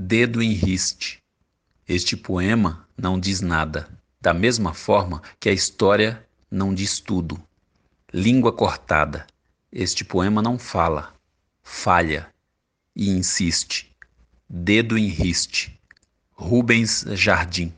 Dedo em riste. Este poema não diz nada, da mesma forma que a história não diz tudo. Língua cortada. Este poema não fala, falha e insiste. Dedo em riste. Rubens Jardim